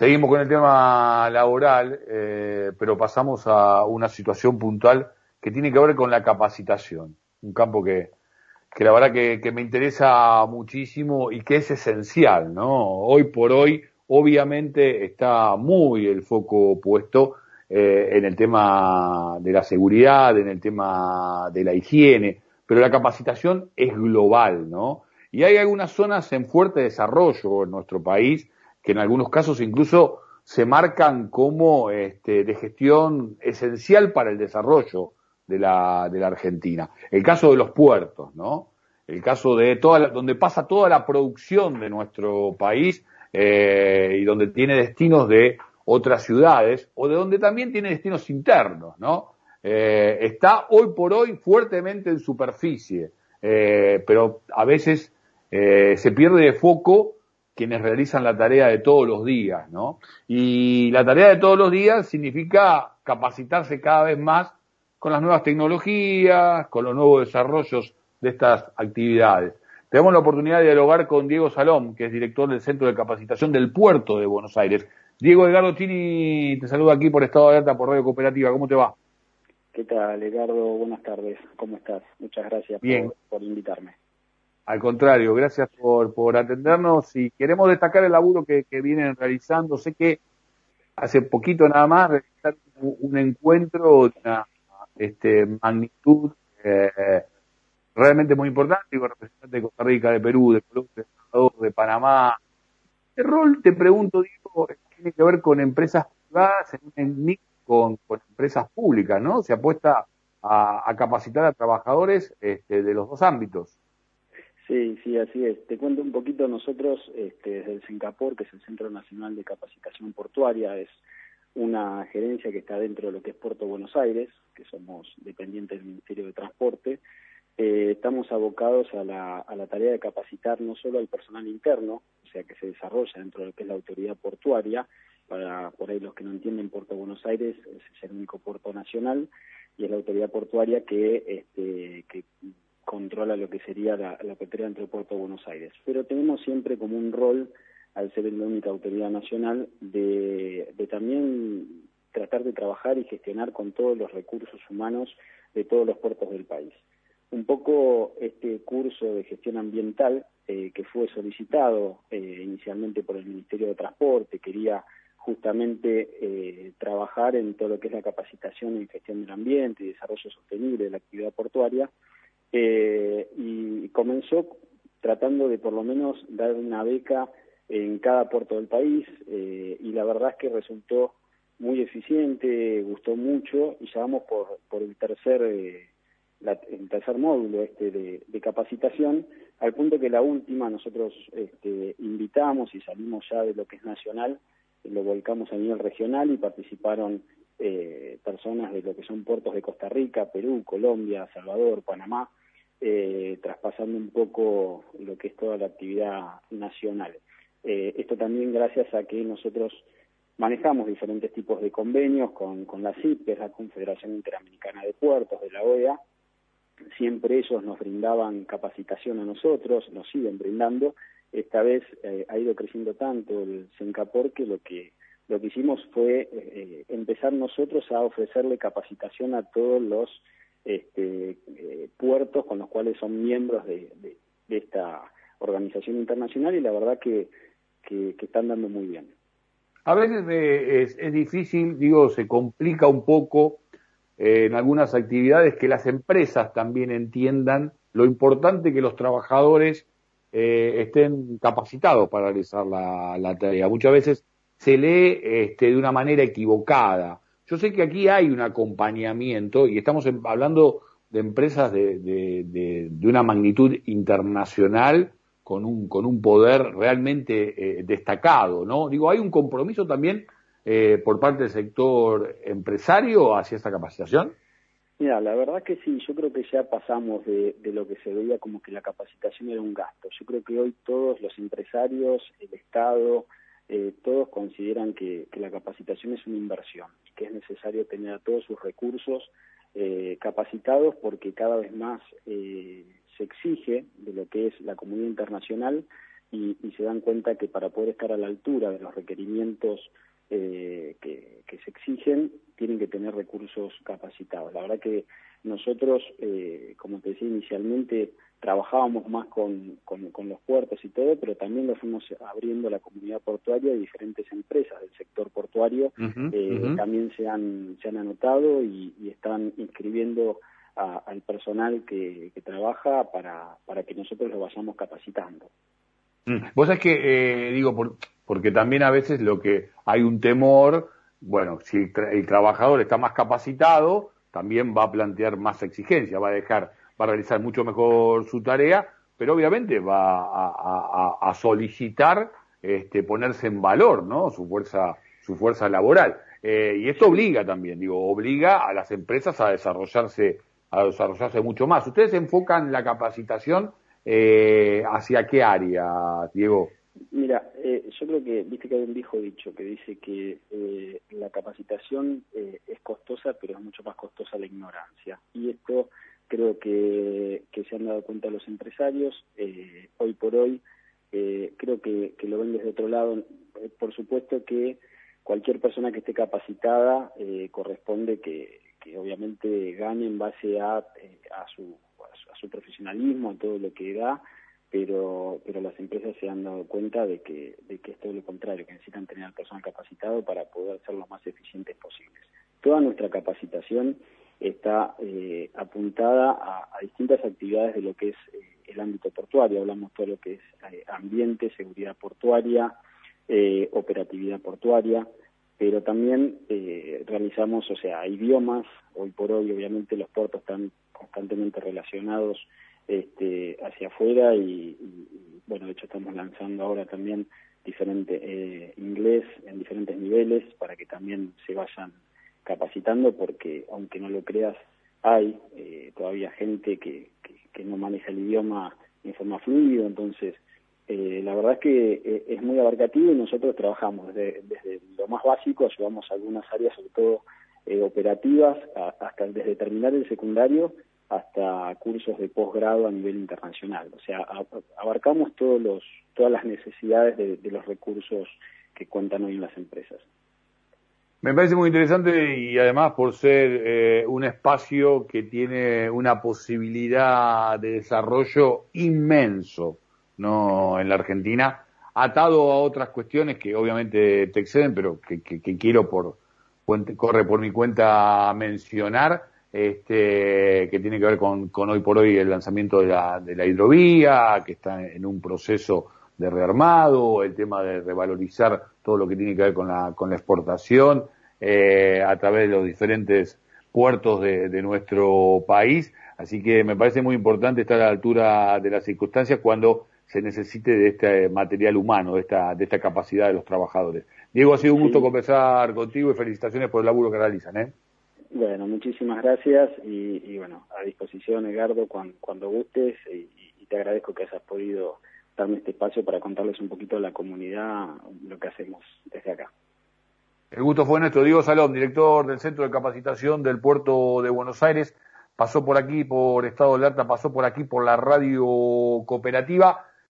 Seguimos con el tema laboral, eh, pero pasamos a una situación puntual que tiene que ver con la capacitación, un campo que, que la verdad que, que, me interesa muchísimo y que es esencial, ¿no? Hoy por hoy, obviamente, está muy el foco puesto eh, en el tema de la seguridad, en el tema de la higiene, pero la capacitación es global, ¿no? Y hay algunas zonas en fuerte desarrollo en nuestro país que en algunos casos incluso se marcan como este, de gestión esencial para el desarrollo de la, de la Argentina. El caso de los puertos, ¿no? El caso de toda donde pasa toda la producción de nuestro país eh, y donde tiene destinos de otras ciudades o de donde también tiene destinos internos, ¿no? Eh, está hoy por hoy fuertemente en superficie, eh, pero a veces eh, se pierde de foco quienes realizan la tarea de todos los días, ¿no? Y la tarea de todos los días significa capacitarse cada vez más con las nuevas tecnologías, con los nuevos desarrollos de estas actividades. Tenemos la oportunidad de dialogar con Diego Salom, que es director del Centro de Capacitación del Puerto de Buenos Aires. Diego Edgardo Chini te saluda aquí por Estado de Alerta por Radio Cooperativa. ¿Cómo te va? ¿Qué tal, Edgardo? Buenas tardes. ¿Cómo estás? Muchas gracias Por, por invitarme. Al contrario, gracias por, por atendernos y queremos destacar el laburo que, vienen realizando. Sé que hace poquito nada más realizaron un encuentro de una este, magnitud eh, realmente muy importante con representantes de Costa Rica, de Perú, de Colombia, de de Panamá. ¿Qué rol, te pregunto, Diego, tiene que ver con empresas privadas en un mix con, con, empresas públicas, ¿no? Se apuesta a, a capacitar a trabajadores este, de los dos ámbitos. Sí, sí, así es. Te cuento un poquito, nosotros este, desde el CENCAPOR, que es el Centro Nacional de Capacitación Portuaria, es una gerencia que está dentro de lo que es Puerto Buenos Aires, que somos dependientes del Ministerio de Transporte. Eh, estamos abocados a la, a la tarea de capacitar no solo al personal interno, o sea, que se desarrolla dentro de lo que es la autoridad portuaria, para por ahí los que no entienden, Puerto Buenos Aires es el único puerto nacional y es la autoridad portuaria que, este, que controla lo que sería la, la petrea entre Puerto Buenos Aires. Pero tenemos siempre como un rol, al ser la única autoridad nacional, de, de también tratar de trabajar y gestionar con todos los recursos humanos de todos los puertos del país. Un poco este curso de gestión ambiental eh, que fue solicitado eh, inicialmente por el Ministerio de Transporte, quería justamente eh, trabajar en todo lo que es la capacitación en gestión del ambiente y desarrollo sostenible de la actividad portuaria, eh, y comenzó tratando de por lo menos dar una beca en cada puerto del país eh, y la verdad es que resultó muy eficiente, gustó mucho y ya vamos por, por el tercer eh, la, el tercer módulo este de, de, capacitación, al punto que la última nosotros este, invitamos y salimos ya de lo que es nacional, lo volcamos a nivel regional y participaron eh, personas de lo que son puertos de Costa Rica, Perú, Colombia, Salvador, Panamá, eh, traspasando un poco lo que es toda la actividad nacional. Eh, esto también gracias a que nosotros manejamos diferentes tipos de convenios con, con la CIP, la Confederación Interamericana de Puertos de la OEA. Siempre ellos nos brindaban capacitación a nosotros, nos siguen brindando. Esta vez eh, ha ido creciendo tanto el CENCAPOR que lo que lo que hicimos fue eh, empezar nosotros a ofrecerle capacitación a todos los este, eh, puertos con los cuales son miembros de, esta organización internacional y la verdad que, que, están dando muy bien. A veces eh, es, difícil, digo, se complica un poco eh, en algunas actividades que las empresas también entiendan lo importante que los trabajadores estén capacitados para realizar la, la, tarea. Muchas veces se lee este, de una manera equivocada yo sé que aquí hay un acompañamiento y estamos hablando de empresas de, de, una magnitud internacional con un, con un poder realmente eh, destacado, ¿no? Digo, hay un compromiso también eh, por parte del sector empresario hacia esta capacitación. Mira, la verdad que sí, yo creo que ya pasamos de, de, lo que se veía como que la capacitación era un gasto. Yo creo que hoy todos los empresarios, el Estado, eh, todos consideran que, que, la capacitación es una inversión y que es necesario tener a todos sus recursos eh, capacitados porque cada vez más eh, se exige de lo que es la comunidad internacional y, se dan cuenta que para poder estar a la altura de los requerimientos eh, que, se exigen, tienen que tener recursos capacitados. La verdad que nosotros, eh, como te decía inicialmente, trabajábamos más con, con, los puertos y todo, pero también lo fuimos abriendo la comunidad portuaria y diferentes empresas del sector portuario eh, también se han, se han anotado y, están inscribiendo al personal que, que trabaja para, para que nosotros lo vayamos capacitando. Mm. Vos sabés que, eh, digo, por, porque también a veces lo que hay un temor, bueno, si el trabajador está más capacitado, también va a plantear más exigencia, va a dejar va a realizar mucho mejor su tarea, pero obviamente va a, solicitar este, ponerse en valor, ¿no? Su fuerza, su fuerza laboral. Eh, y esto obliga también, digo, obliga a las empresas a desarrollarse, a desarrollarse mucho más. ¿Ustedes enfocan la capacitación eh, hacia qué área, Diego? Mira, eh, yo creo que, viste que hay un viejo dicho que dice que la capacitación es costosa, pero es mucho más costosa la ignorancia. Y esto creo que, se han dado cuenta los empresarios. Eh, hoy por hoy eh, creo que, lo ven desde otro lado. Eh, por supuesto que cualquier persona que esté capacitada corresponde que, obviamente gane en base a, a, su, a su profesionalismo, a todo lo que da, pero, pero las empresas se han dado cuenta de que, de que es todo lo contrario, que necesitan tener al personal capacitado para poder ser lo más eficientes posibles. Toda nuestra capacitación está eh, apuntada a, distintas actividades de lo que es eh, el ámbito portuario. Hablamos todo lo que es eh, ambiente, seguridad portuaria, operatividad portuaria, pero también realizamos, o sea, idiomas. Hoy por hoy, obviamente, los puertos están constantemente relacionados este, hacia afuera y, bueno, de hecho estamos lanzando ahora también diferente inglés en diferentes niveles para que también se vayan capacitando porque, aunque no lo creas, hay eh, todavía gente que, que, no maneja el idioma en forma fluida, entonces eh, la verdad es que eh, es muy abarcativo y nosotros trabajamos desde, desde lo más básico, ayudamos a algunas áreas, sobre todo operativas, hasta desde terminar el secundario hasta cursos de posgrado a nivel internacional. O sea, abarcamos todos los, todas las necesidades de los recursos que cuentan hoy en las empresas. Me parece muy interesante y además por ser eh, un espacio que tiene una posibilidad de desarrollo inmenso no en la Argentina, atado a otras cuestiones que obviamente te exceden, pero que, quiero por corre por mi cuenta mencionar, este, que tiene que ver con, hoy por hoy el lanzamiento de la, de la hidrovía, que está en un proceso de rearmado, el tema de revalorizar todo lo que tiene que ver con la, con la exportación eh, a través de los diferentes puertos de, de, nuestro país. Así que me parece muy importante estar a la altura de las circunstancias cuando se necesite de este material humano, de esta, de esta capacidad de los trabajadores. Diego, ha sido un gusto conversar contigo y felicitaciones por el laburo que realizan. ¿eh? Bueno, muchísimas gracias y, bueno, a disposición, Edgardo, cuando, cuando gustes y, y, te agradezco que hayas podido darme este espacio para contarles un poquito a la comunidad lo que hacemos desde acá. El gusto fue nuestro. Diego Salón, director del Centro de Capacitación del Puerto de Buenos Aires, pasó por aquí por Estado de Alerta, pasó por aquí por la radio cooperativa.